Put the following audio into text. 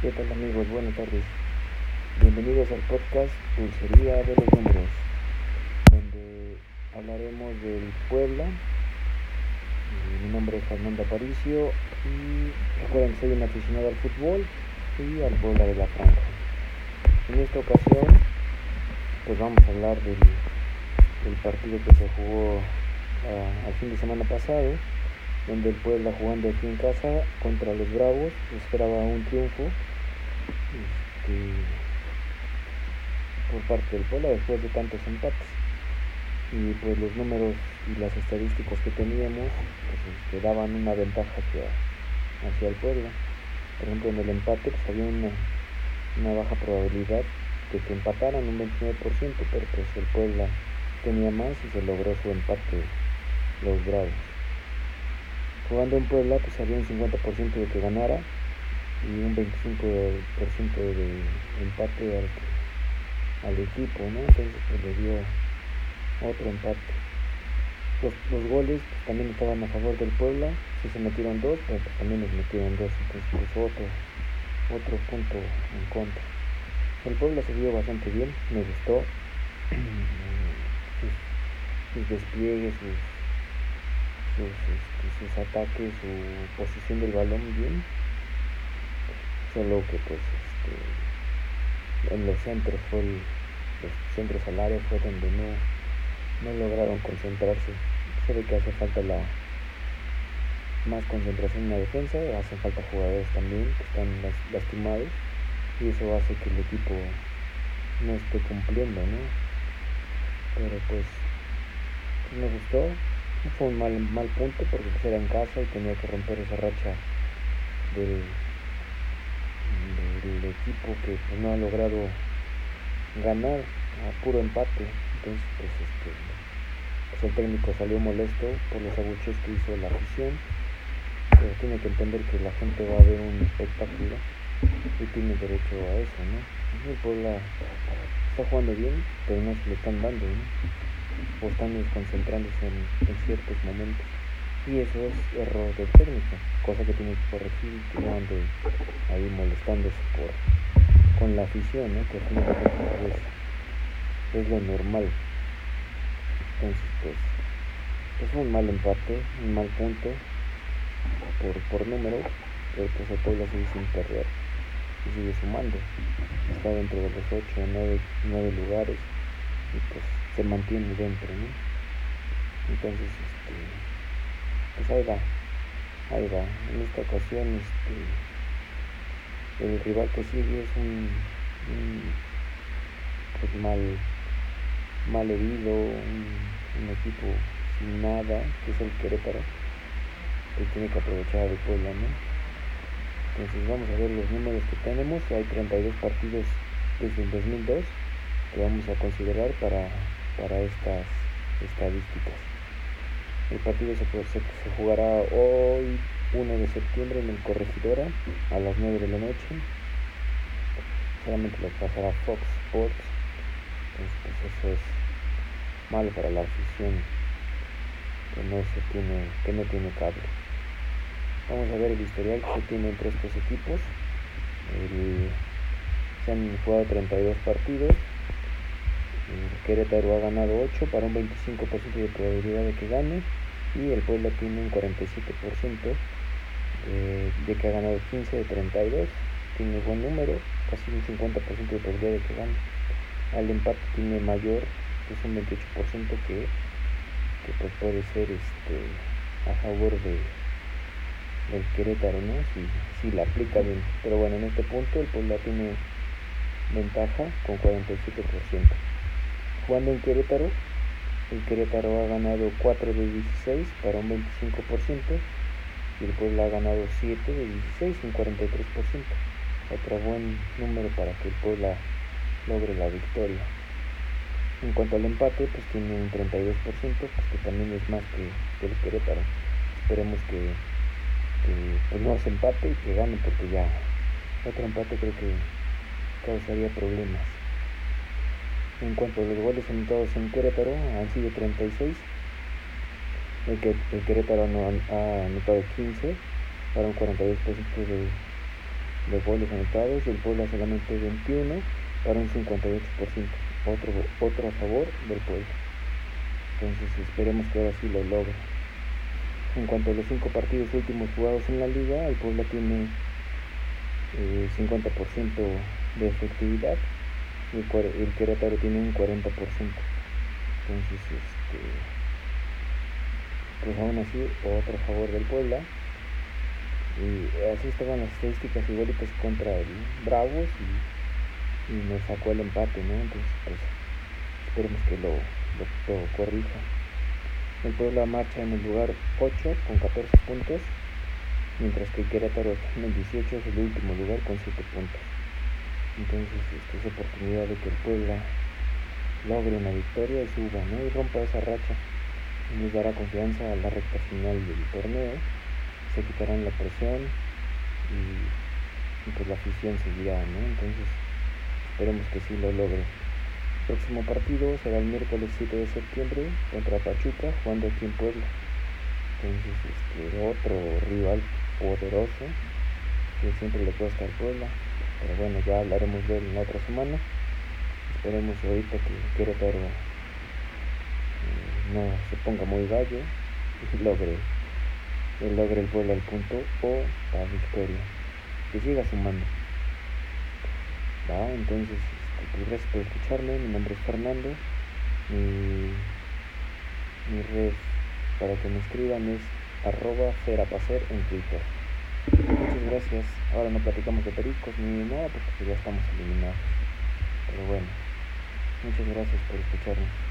¿Qué tal amigos? Buenas tardes. Bienvenidos al podcast Pulsería de los Números, donde hablaremos del Puebla. Eh, Mi nombre es Fernando Aparicio y recuerden soy un aficionado al fútbol y al Puebla de la Franja. En esta ocasión, pues vamos a hablar del, del partido que se jugó ah, al fin de semana pasado donde el Puebla jugando aquí en casa contra los Bravos esperaba un triunfo este, por parte del Puebla después de tantos empates. Y pues los números y las estadísticas que teníamos pues, este, daban una ventaja hacia, hacia el Puebla. Por ejemplo en el empate pues había una, una baja probabilidad de que empataran un 29% pero pues el Puebla tenía más y se logró su empate los Bravos jugando en Puebla pues había un 50% de que ganara y un 25% de empate al, al equipo, ¿no? Entonces pues, le dio otro empate. Los, goles pues, también estaban a favor del Puebla, sí se metieron dos, pero pues, también les metieron dos, entonces pues otro, otro punto en contra. El Puebla se vio bastante bien, me gustó sus despliegues, sus sus, este, sus, ataques, su posición del balón bien. Solo que pues este, en los centros fue los centros al área fue donde no, no lograron concentrarse. Se ve que hace falta la más concentración en la defensa, hacen falta jugadores también que están lastimados y eso hace que el equipo no esté cumpliendo, ¿no? Pero pues me gustó, fue un mal, mal punto porque pues era en casa y tenía que romper esa racha del, equipo que pues, no ha logrado ganar a puro empate. Entonces, pues, este, pues el técnico salió molesto por los abucheos que hizo la afición. Pero tiene que entender que la gente va a ver un espectáculo y tiene derecho a eso, ¿no? El está jugando bien, pero no se le están dando, ¿no? O están desconcentrándose en, ciertos momentos. Y eso es error del técnico, cosa que tiene que corregir, no ande ahí molestándose por, con la afición, ¿no? que es, es lo normal. Entonces, pues, es un mal empate, un mal punto por, por número, pero pues el sigue sin perder y sigue sumando. Está dentro de los 8 o 9, 9 lugares y pues se mantiene dentro, ¿no? Entonces, este, pues ahí va, ahí va. En esta ocasión, este, el rival que sigue es un, un pues mal, mal herido, un, equipo sin nada, que es el Querétaro, que tiene que aprovechar el Puebla. Entonces vamos a ver los números que tenemos. Hay 32 partidos desde el 2002 que vamos a considerar para para estas estadísticas. El partido se, jugará hoy 1 de septiembre en el Corregidora a las 9 de la noche. Solamente lo pasará Fox Sports. Entonces pues eso es malo para la afición que no se tiene, que no tiene cable. Vamos a ver el historial que se tiene entre estos equipos. Se han jugado 32 partidos Querétaro ha ganado 8 para un 25% de probabilidad de que gane y el Puebla tiene un 47% de, de, que ha ganado 15 de 32 tiene buen número casi un 50% de probabilidad de que gane. Al empate tiene mayor que es un 28% que, que pues puede ser este a favor de del Querétaro ¿no? si, si la aplica bien. Pero bueno en este punto el Puebla tiene ventaja con 47% jugando en Querétaro, el Querétaro ha ganado 4 de 16 para un 25% y el Puebla ha ganado 7 de 16, un 43%. Otro buen número para que el Puebla logre la victoria. En cuanto al empate, pues tiene un 32%, pues que también es más que, el Querétaro. Esperemos que, pues no hace empate y que gane porque ya otro empate creo que causaría problemas. En cuanto a los goles anotados en Querétaro, han sido 36. El, que, el Querétaro no ha, anotado 15 para un 42% de, de goles anotados el Puebla solamente 21 para un 58%. Otro, otro a favor del Puebla. Entonces esperemos que ahora sí lo logre. En cuanto a los cinco partidos últimos jugados en la liga, el Puebla tiene 50% eh, de efectividad el, el Querétaro tiene un 40%. Entonces, este, pues aún así, otro favor del Puebla. Y así estaban las estadísticas igualitas contra el Bravos y, y nos sacó el empate, ¿no? Entonces, pues esperemos que lo, lo, corrija. El Puebla marcha en el lugar 8 con 14 puntos, mientras que el Querétaro está en el 18, es el último lugar con 7 puntos. Entonces, esta es oportunidad de que el Puebla logre una victoria y suba, ¿no? Y rompa esa racha. Y nos dará confianza a la recta final del torneo. Se quitarán la presión y, pues la afición seguirá, ¿no? Entonces, esperemos que sí lo logre. El próximo partido será el miércoles 7 de septiembre contra Pachuca, jugando aquí en Puebla. Entonces, este, otro rival poderoso que siempre le cuesta al Puebla. Pero bueno, ya hablaremos de él en la otra semana. Esperemos ahorita que Querétaro eh, no se ponga muy gallo y logre, logre el vuelo al punto o la victoria. Que siga sumando. ¿Va? Entonces, este, pues, gracias por escucharme. Mi nombre es Fernando. Mi, mi red para que me escriban es arroba ferapacer en Twitter. Gracias. Ahora no platicamos de pericos ni nada porque ya estamos eliminados. Pero bueno. Muchas gracias por escucharme.